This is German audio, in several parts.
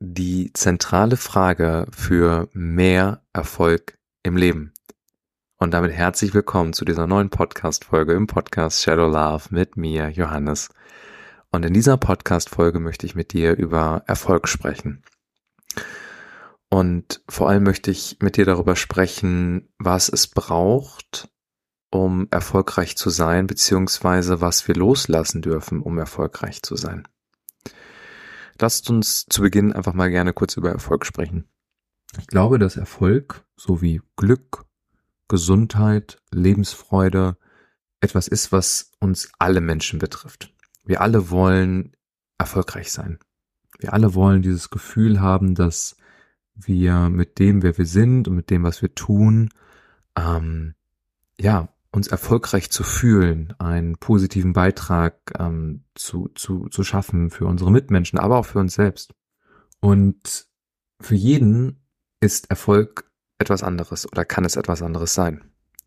die zentrale Frage für mehr Erfolg im Leben. Und damit herzlich willkommen zu dieser neuen Podcast-Folge im Podcast Shadow Love mit mir, Johannes. Und in dieser Podcast-Folge möchte ich mit dir über Erfolg sprechen. Und vor allem möchte ich mit dir darüber sprechen, was es braucht, um erfolgreich zu sein, beziehungsweise was wir loslassen dürfen, um erfolgreich zu sein. Lasst uns zu Beginn einfach mal gerne kurz über Erfolg sprechen. Ich glaube, dass Erfolg sowie Glück, Gesundheit, Lebensfreude etwas ist, was uns alle Menschen betrifft. Wir alle wollen erfolgreich sein. Wir alle wollen dieses Gefühl haben, dass wir mit dem, wer wir sind und mit dem, was wir tun, ähm, ja, uns erfolgreich zu fühlen, einen positiven Beitrag ähm, zu, zu, zu schaffen für unsere Mitmenschen, aber auch für uns selbst. Und für jeden ist Erfolg etwas anderes oder kann es etwas anderes sein.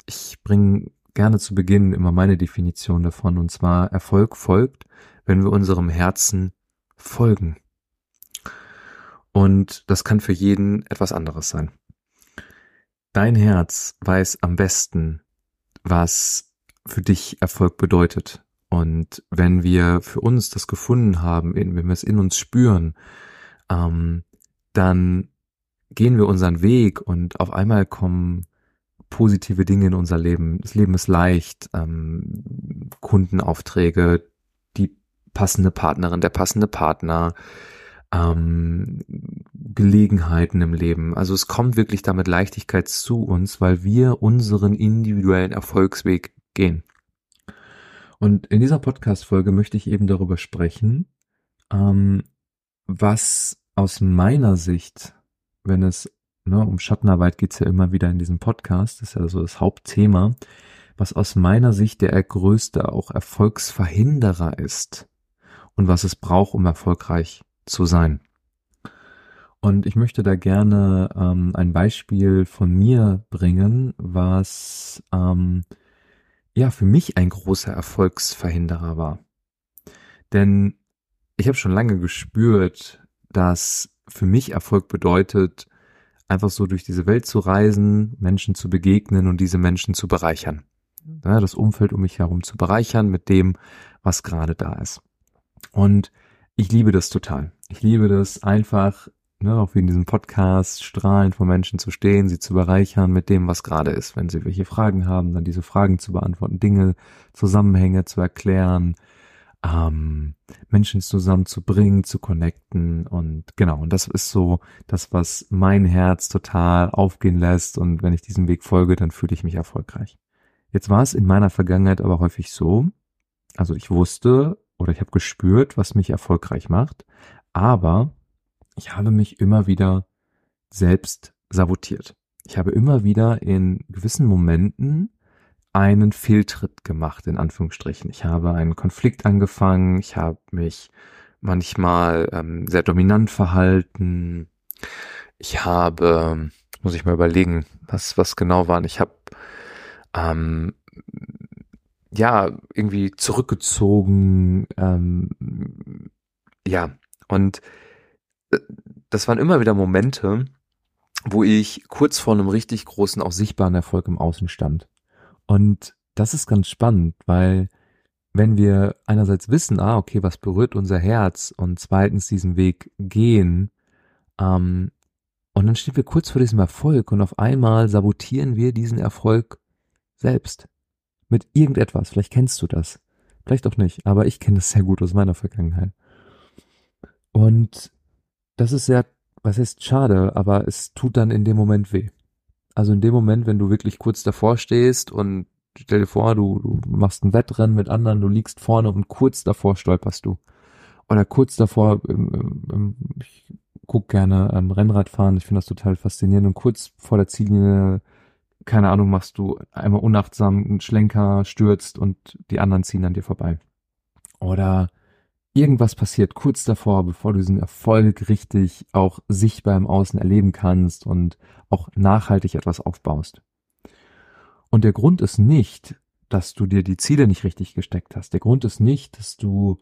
Ich bringe gerne zu Beginn immer meine Definition davon, und zwar Erfolg folgt, wenn wir unserem Herzen folgen. Und das kann für jeden etwas anderes sein. Dein Herz weiß am besten, was für dich Erfolg bedeutet. Und wenn wir für uns das gefunden haben, wenn wir es in uns spüren, ähm, dann gehen wir unseren Weg und auf einmal kommen positive Dinge in unser Leben. Das Leben ist leicht, ähm, Kundenaufträge, die passende Partnerin, der passende Partner, ähm, Gelegenheiten im Leben. Also es kommt wirklich damit Leichtigkeit zu uns, weil wir unseren individuellen Erfolgsweg gehen. Und in dieser Podcast-Folge möchte ich eben darüber sprechen, ähm, was aus meiner Sicht, wenn es ne, um Schattenarbeit geht's ja immer wieder in diesem Podcast, ist ja so das Hauptthema, was aus meiner Sicht der größte auch Erfolgsverhinderer ist und was es braucht, um erfolgreich zu sein. Und ich möchte da gerne ähm, ein Beispiel von mir bringen, was ähm, ja für mich ein großer Erfolgsverhinderer war. Denn ich habe schon lange gespürt, dass für mich Erfolg bedeutet, einfach so durch diese Welt zu reisen, Menschen zu begegnen und diese Menschen zu bereichern. Ja, das Umfeld um mich herum zu bereichern mit dem, was gerade da ist. Und ich liebe das total. Ich liebe das einfach, ne, auch wie in diesem Podcast, strahlend vor Menschen zu stehen, sie zu bereichern mit dem, was gerade ist. Wenn sie welche Fragen haben, dann diese Fragen zu beantworten, Dinge, Zusammenhänge zu erklären, ähm, Menschen zusammenzubringen, zu connecten und genau, und das ist so das, was mein Herz total aufgehen lässt und wenn ich diesem Weg folge, dann fühle ich mich erfolgreich. Jetzt war es in meiner Vergangenheit aber häufig so, also ich wusste, oder ich habe gespürt, was mich erfolgreich macht, aber ich habe mich immer wieder selbst sabotiert. Ich habe immer wieder in gewissen Momenten einen Fehltritt gemacht, in Anführungsstrichen. Ich habe einen Konflikt angefangen, ich habe mich manchmal ähm, sehr dominant verhalten. Ich habe, muss ich mal überlegen, was, was genau waren. Ich habe ähm, ja, irgendwie zurückgezogen, ähm, ja, und äh, das waren immer wieder Momente, wo ich kurz vor einem richtig großen, auch sichtbaren Erfolg im Außen stand. Und das ist ganz spannend, weil wenn wir einerseits wissen, ah, okay, was berührt unser Herz und zweitens diesen Weg gehen, ähm, und dann stehen wir kurz vor diesem Erfolg und auf einmal sabotieren wir diesen Erfolg selbst mit irgendetwas. Vielleicht kennst du das. Vielleicht auch nicht, aber ich kenne das sehr gut aus meiner Vergangenheit. Und das ist sehr, was heißt schade, aber es tut dann in dem Moment weh. Also in dem Moment, wenn du wirklich kurz davor stehst und stell dir vor, du, du machst ein Wettrennen mit anderen, du liegst vorne und kurz davor stolperst du. Oder kurz davor, ich guck gerne ähm, Rennrad fahren, ich finde das total faszinierend und kurz vor der Ziellinie keine Ahnung, machst du einmal unachtsam einen Schlenker, stürzt und die anderen ziehen an dir vorbei. Oder irgendwas passiert kurz davor, bevor du diesen Erfolg richtig auch sichtbar im Außen erleben kannst und auch nachhaltig etwas aufbaust. Und der Grund ist nicht, dass du dir die Ziele nicht richtig gesteckt hast. Der Grund ist nicht, dass du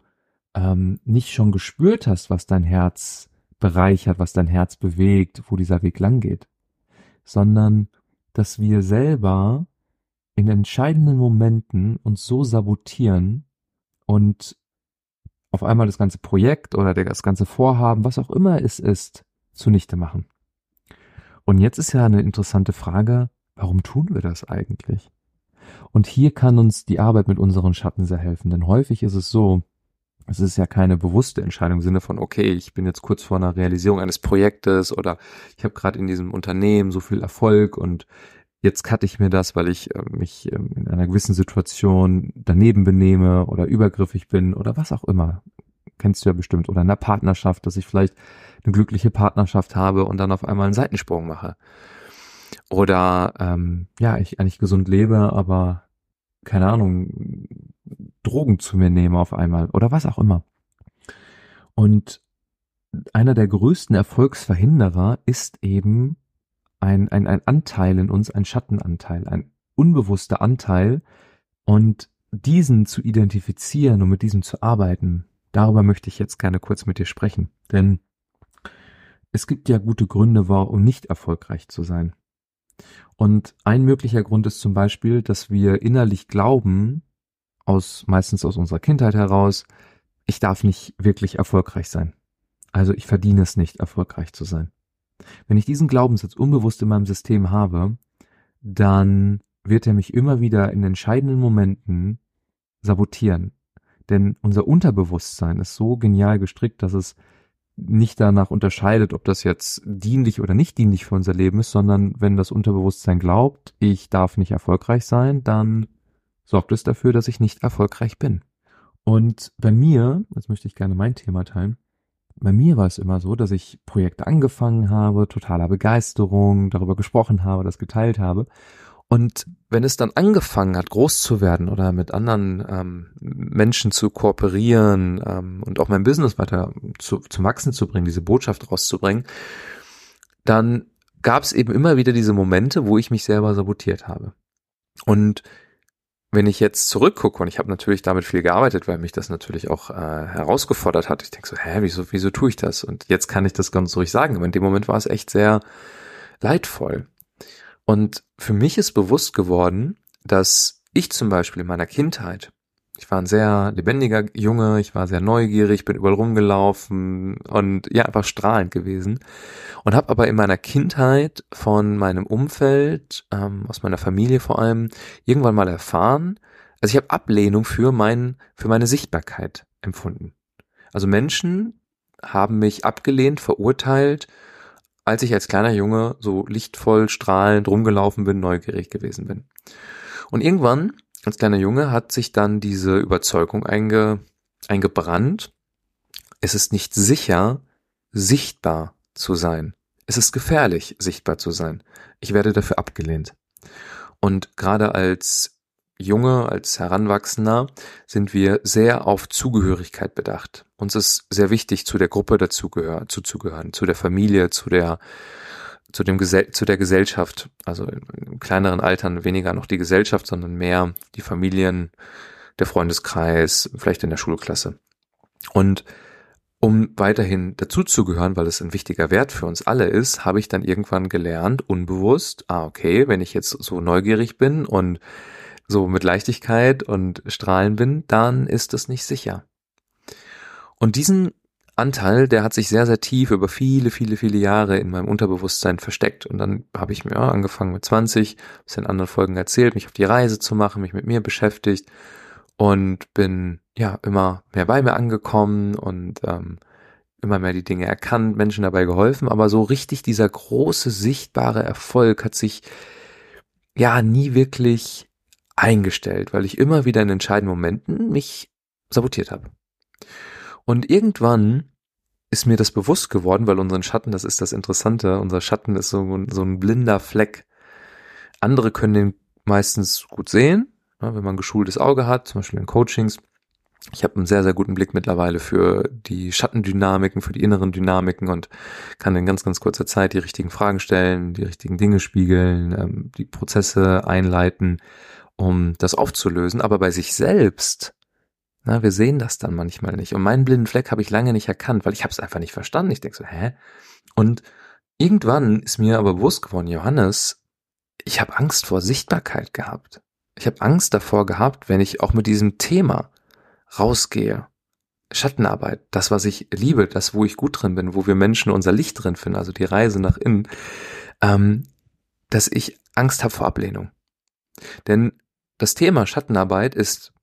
ähm, nicht schon gespürt hast, was dein Herz bereichert, was dein Herz bewegt, wo dieser Weg lang geht, sondern dass wir selber in entscheidenden Momenten uns so sabotieren und auf einmal das ganze Projekt oder das ganze Vorhaben, was auch immer es ist, zunichte machen. Und jetzt ist ja eine interessante Frage, warum tun wir das eigentlich? Und hier kann uns die Arbeit mit unseren Schatten sehr helfen, denn häufig ist es so, es ist ja keine bewusste Entscheidung im Sinne von, okay, ich bin jetzt kurz vor einer Realisierung eines Projektes oder ich habe gerade in diesem Unternehmen so viel Erfolg und jetzt cutte ich mir das, weil ich äh, mich äh, in einer gewissen Situation daneben benehme oder übergriffig bin oder was auch immer. Kennst du ja bestimmt. Oder in einer Partnerschaft, dass ich vielleicht eine glückliche Partnerschaft habe und dann auf einmal einen Seitensprung mache. Oder ähm, ja, ich eigentlich gesund lebe, aber keine Ahnung, Drogen zu mir nehme auf einmal oder was auch immer. Und einer der größten Erfolgsverhinderer ist eben ein, ein, ein Anteil in uns, ein Schattenanteil, ein unbewusster Anteil und diesen zu identifizieren und mit diesem zu arbeiten, darüber möchte ich jetzt gerne kurz mit dir sprechen. Denn es gibt ja gute Gründe, warum nicht erfolgreich zu sein. Und ein möglicher Grund ist zum Beispiel, dass wir innerlich glauben, aus, meistens aus unserer Kindheit heraus, ich darf nicht wirklich erfolgreich sein. Also ich verdiene es nicht, erfolgreich zu sein. Wenn ich diesen Glaubenssatz unbewusst in meinem System habe, dann wird er mich immer wieder in entscheidenden Momenten sabotieren. Denn unser Unterbewusstsein ist so genial gestrickt, dass es nicht danach unterscheidet, ob das jetzt dienlich oder nicht dienlich für unser Leben ist, sondern wenn das Unterbewusstsein glaubt, ich darf nicht erfolgreich sein, dann sorgt es dafür, dass ich nicht erfolgreich bin. Und bei mir, jetzt möchte ich gerne mein Thema teilen, bei mir war es immer so, dass ich Projekte angefangen habe, totaler Begeisterung, darüber gesprochen habe, das geteilt habe. Und wenn es dann angefangen hat, groß zu werden oder mit anderen ähm, Menschen zu kooperieren ähm, und auch mein Business weiter zu, zu wachsen zu bringen, diese Botschaft rauszubringen, dann gab es eben immer wieder diese Momente, wo ich mich selber sabotiert habe. Und wenn ich jetzt zurückgucke, und ich habe natürlich damit viel gearbeitet, weil mich das natürlich auch äh, herausgefordert hat, ich denke so, hä, wieso, wieso tue ich das? Und jetzt kann ich das ganz ruhig sagen, aber in dem Moment war es echt sehr leidvoll. Und für mich ist bewusst geworden, dass ich zum Beispiel in meiner Kindheit ich war ein sehr lebendiger Junge, ich war sehr neugierig, bin überall rumgelaufen und ja, einfach strahlend gewesen. Und habe aber in meiner Kindheit von meinem Umfeld, ähm, aus meiner Familie vor allem, irgendwann mal erfahren, also ich habe Ablehnung für mein, für meine Sichtbarkeit empfunden. Also Menschen haben mich abgelehnt, verurteilt, als ich als kleiner Junge so lichtvoll, strahlend rumgelaufen bin, neugierig gewesen bin. Und irgendwann als kleiner Junge hat sich dann diese Überzeugung einge, eingebrannt, es ist nicht sicher, sichtbar zu sein. Es ist gefährlich, sichtbar zu sein. Ich werde dafür abgelehnt. Und gerade als Junge, als Heranwachsender sind wir sehr auf Zugehörigkeit bedacht. Uns ist sehr wichtig, zu der Gruppe dazugehören, zuzugehören, zu der Familie, zu der zu dem Gesell zu der Gesellschaft, also in kleineren Altern weniger noch die Gesellschaft, sondern mehr die Familien, der Freundeskreis, vielleicht in der Schulklasse. Und um weiterhin dazuzugehören, weil es ein wichtiger Wert für uns alle ist, habe ich dann irgendwann gelernt, unbewusst, ah, okay, wenn ich jetzt so neugierig bin und so mit Leichtigkeit und Strahlen bin, dann ist das nicht sicher. Und diesen Anteil, der hat sich sehr, sehr tief über viele, viele, viele Jahre in meinem Unterbewusstsein versteckt. Und dann habe ich mir ja, angefangen mit 20, es in anderen Folgen erzählt, mich auf die Reise zu machen, mich mit mir beschäftigt und bin ja immer mehr bei mir angekommen und ähm, immer mehr die Dinge erkannt, Menschen dabei geholfen. Aber so richtig dieser große, sichtbare Erfolg hat sich ja nie wirklich eingestellt, weil ich immer wieder in entscheidenden Momenten mich sabotiert habe. Und irgendwann ist mir das bewusst geworden, weil unseren Schatten, das ist das Interessante, unser Schatten ist so, ein, so ein blinder Fleck. Andere können den meistens gut sehen, wenn man ein geschultes Auge hat, zum Beispiel in Coachings. Ich habe einen sehr, sehr guten Blick mittlerweile für die Schattendynamiken, für die inneren Dynamiken und kann in ganz, ganz kurzer Zeit die richtigen Fragen stellen, die richtigen Dinge spiegeln, ähm, die Prozesse einleiten, um das aufzulösen. Aber bei sich selbst Na, wir sehen das dann manchmal nicht. Und meinen blinden Fleck habe ich lange nicht erkannt, weil ich habe es einfach nicht verstanden. Ich denke so, hä? Und irgendwann ist mir aber bewusst geworden, Johannes, ich habe Angst vor Sichtbarkeit gehabt. Ich habe Angst davor gehabt, wenn ich auch mit diesem Thema rausgehe. Schattenarbeit, das, was ich liebe, das, wo ich gut drin bin, wo wir Menschen unser Licht drin finden, also die Reise nach innen, ähm, dass ich Angst habe vor Ablehnung. Denn das Thema Schattenarbeit ist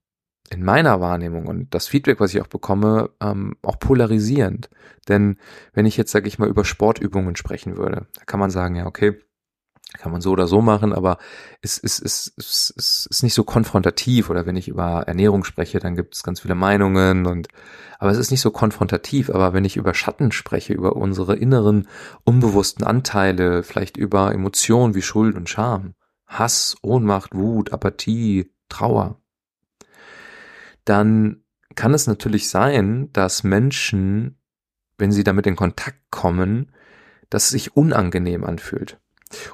in meiner Wahrnehmung und das Feedback, was ich auch bekomme, ähm, auch polarisierend. Denn wenn ich jetzt, sage ich mal, über Sportübungen sprechen würde, da kann man sagen, ja, okay, kann man so oder so machen, aber es ist, ist, ist, ist, ist nicht so konfrontativ. Oder wenn ich über Ernährung spreche, dann gibt es ganz viele Meinungen und aber es ist nicht so konfrontativ. Aber wenn ich über Schatten spreche, über unsere inneren unbewussten Anteile, vielleicht über Emotionen wie Schuld und Scham, Hass, Ohnmacht, Wut, Apathie, Trauer, dann kann es natürlich sein, dass Menschen, wenn sie damit in Kontakt kommen, dass es sich unangenehm anfühlt.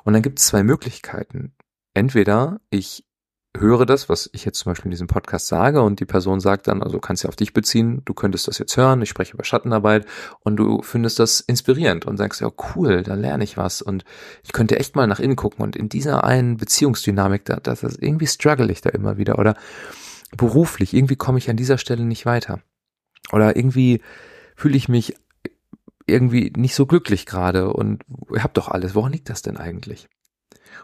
Und dann gibt es zwei Möglichkeiten. Entweder ich höre das, was ich jetzt zum Beispiel in diesem Podcast sage und die Person sagt dann, also kannst ja auf dich beziehen, du könntest das jetzt hören, ich spreche über Schattenarbeit und du findest das inspirierend und sagst, ja cool, da lerne ich was und ich könnte echt mal nach innen gucken und in dieser einen Beziehungsdynamik, da, das ist irgendwie struggle ich da immer wieder oder beruflich, irgendwie komme ich an dieser Stelle nicht weiter oder irgendwie fühle ich mich irgendwie nicht so glücklich gerade und habt doch alles. Woran liegt das denn eigentlich?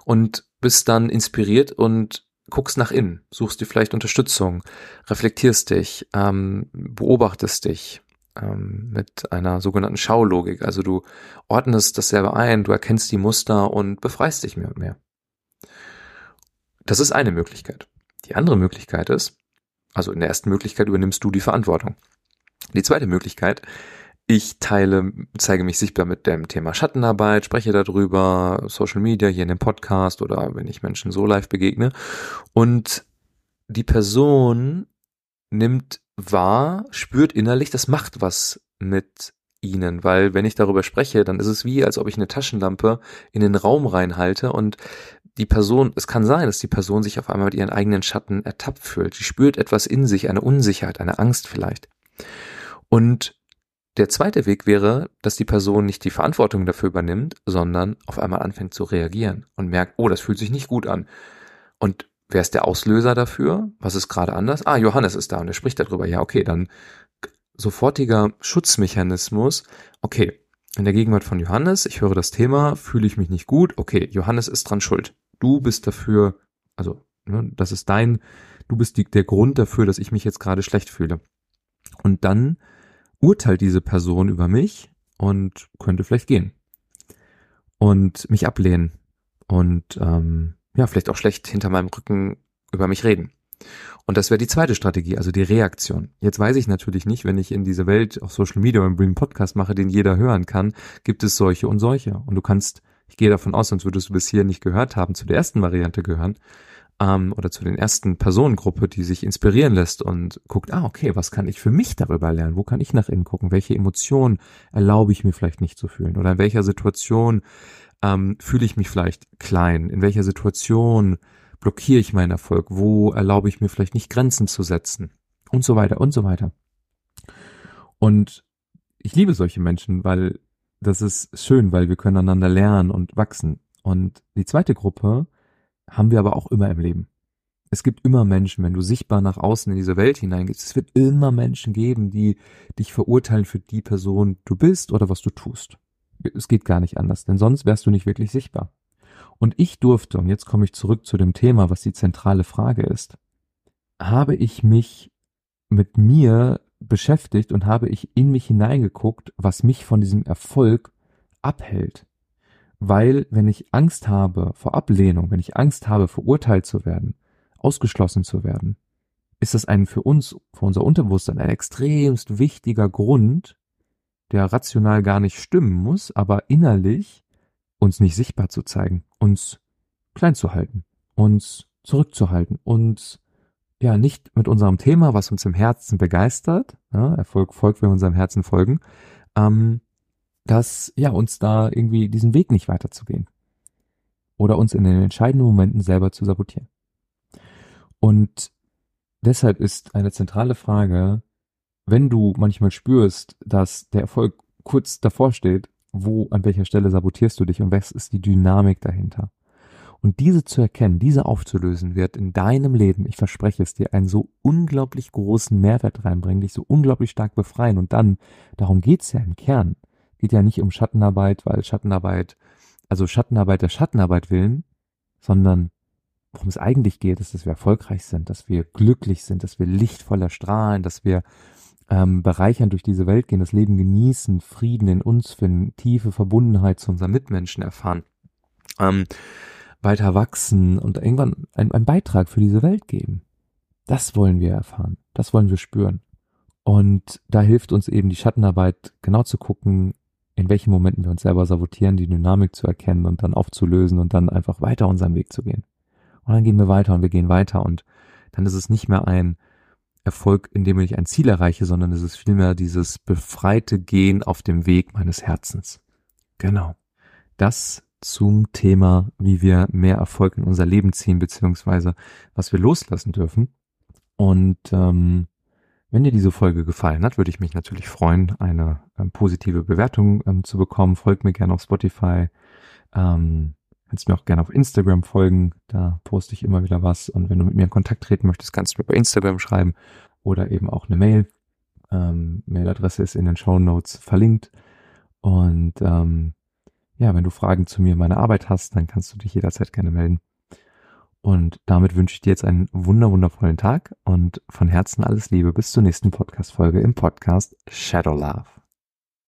Und bist dann inspiriert und guckst nach innen, suchst dir vielleicht Unterstützung, reflektierst dich, ähm, beobachtest dich ähm, mit einer sogenannten Schaulogik. Also du ordnest das selber ein, du erkennst die Muster und befreist dich mehr und mehr. Das ist eine Möglichkeit. Die andere Möglichkeit ist, also in der ersten Möglichkeit übernimmst du die Verantwortung. Die zweite Möglichkeit ich teile, zeige mich sichtbar mit dem Thema Schattenarbeit, spreche darüber, Social Media, hier in dem Podcast oder wenn ich Menschen so live begegne. Und die Person nimmt wahr, spürt innerlich, das macht was mit ihnen, weil wenn ich darüber spreche, dann ist es wie, als ob ich eine Taschenlampe in den Raum reinhalte und die Person, es kann sein, dass die Person sich auf einmal mit ihren eigenen Schatten ertappt fühlt. Sie spürt etwas in sich, eine Unsicherheit, eine Angst vielleicht. Und der zweite Weg wäre, dass die Person nicht die Verantwortung dafür übernimmt, sondern auf einmal anfängt zu reagieren und merkt, oh, das fühlt sich nicht gut an. Und wer ist der Auslöser dafür? Was ist gerade anders? Ah, Johannes ist da und er spricht darüber. Ja, okay, dann sofortiger Schutzmechanismus. Okay, in der Gegenwart von Johannes, ich höre das Thema, fühle ich mich nicht gut. Okay, Johannes ist dran schuld. Du bist dafür, also, ne, das ist dein, du bist die, der Grund dafür, dass ich mich jetzt gerade schlecht fühle. Und dann urteilt diese Person über mich und könnte vielleicht gehen und mich ablehnen und ähm, ja, vielleicht auch schlecht hinter meinem Rücken über mich reden. Und das wäre die zweite Strategie, also die Reaktion. Jetzt weiß ich natürlich nicht, wenn ich in diese Welt auf Social Media oder einen Podcast mache, den jeder hören kann, gibt es solche und solche. Und du kannst, ich gehe davon aus, sonst würdest du bis hier nicht gehört haben, zu der ersten Variante gehören, ähm, oder zu den ersten Personengruppe, die sich inspirieren lässt und guckt, ah, okay, was kann ich für mich darüber lernen? Wo kann ich nach innen gucken? Welche Emotionen erlaube ich mir vielleicht nicht zu fühlen? Oder in welcher Situation ähm, fühle ich mich vielleicht klein? In welcher Situation blockiere ich meinen Erfolg? Wo erlaube ich mir vielleicht nicht Grenzen zu setzen? Und so weiter und so weiter. Und ich liebe solche Menschen, weil das ist schön, weil wir können einander lernen und wachsen. Und die zweite Gruppe haben wir aber auch immer im Leben. Es gibt immer Menschen, wenn du sichtbar nach außen in diese Welt hineingehst, es wird immer Menschen geben, die dich verurteilen für die Person du bist oder was du tust. Es geht gar nicht anders, denn sonst wärst du nicht wirklich sichtbar. Und ich durfte, und jetzt komme ich zurück zu dem Thema, was die zentrale Frage ist, habe ich mich mit mir beschäftigt und habe ich in mich hineingeguckt, was mich von diesem Erfolg abhält. Weil wenn ich Angst habe vor Ablehnung, wenn ich Angst habe, verurteilt zu werden, ausgeschlossen zu werden, ist das ein für uns, für unser Unterbewusstsein ein extremst wichtiger Grund, der rational gar nicht stimmen muss, aber innerlich uns nicht sichtbar zu zeigen, uns klein zu halten, uns zurückzuhalten, uns ja nicht mit unserem Thema, was uns im Herzen begeistert, ja, Erfolg folgt, wenn wir unserem Herzen folgen, ähm, dass ja uns da irgendwie diesen Weg nicht weiterzugehen oder uns in den entscheidenden Momenten selber zu sabotieren. Und deshalb ist eine zentrale Frage, wenn du manchmal spürst, dass der Erfolg kurz davor steht, wo, an welcher Stelle sabotierst du dich und was ist die Dynamik dahinter? Und diese zu erkennen, diese aufzulösen, wird in deinem Leben, ich verspreche es dir, einen so unglaublich großen Mehrwert reinbringen, dich so unglaublich stark befreien. Und dann, darum geht's ja im Kern. Geht ja nicht um Schattenarbeit, weil Schattenarbeit, also Schattenarbeit der Schattenarbeit willen, sondern worum es eigentlich geht, ist, dass wir erfolgreich sind, dass wir glücklich sind, dass wir lichtvoller strahlen, dass wir ähm, bereichern durch diese Welt gehen, das Leben genießen, Frieden in uns finden, tiefe Verbundenheit zu unseren Mitmenschen erfahren, ähm, weiter wachsen und irgendwann einen Beitrag für diese Welt geben. Das wollen wir erfahren, das wollen wir spüren. Und da hilft uns eben die Schattenarbeit, genau zu gucken, in welchen Momenten wir uns selber sabotieren, die Dynamik zu erkennen und dann aufzulösen und dann einfach weiter unseren Weg zu gehen. Und dann gehen wir weiter und wir gehen weiter und dann ist es nicht mehr ein Erfolg, indem ich ein Ziel erreiche, sondern es ist vielmehr dieses befreite Gehen auf dem Weg meines Herzens. Genau. Das zum Thema, wie wir mehr Erfolg in unser Leben ziehen, beziehungsweise was wir loslassen dürfen. Und ähm, wenn dir diese Folge gefallen hat, würde ich mich natürlich freuen, eine ähm, positive Bewertung ähm, zu bekommen. Folgt mir gerne auf Spotify. Ähm, kannst mir auch gerne auf Instagram folgen. Da poste ich immer wieder was. Und wenn du mit mir in Kontakt treten möchtest, kannst du mir bei Instagram schreiben oder eben auch eine Mail. Ähm, Mailadresse ist in den Show Notes verlinkt. Und ähm, ja, wenn du Fragen zu mir und meiner Arbeit hast, dann kannst du dich jederzeit gerne melden. Und damit wünsche ich dir jetzt einen wunder wundervollen Tag und von Herzen alles Liebe bis zur nächsten Podcast-Folge im Podcast Shadow Love.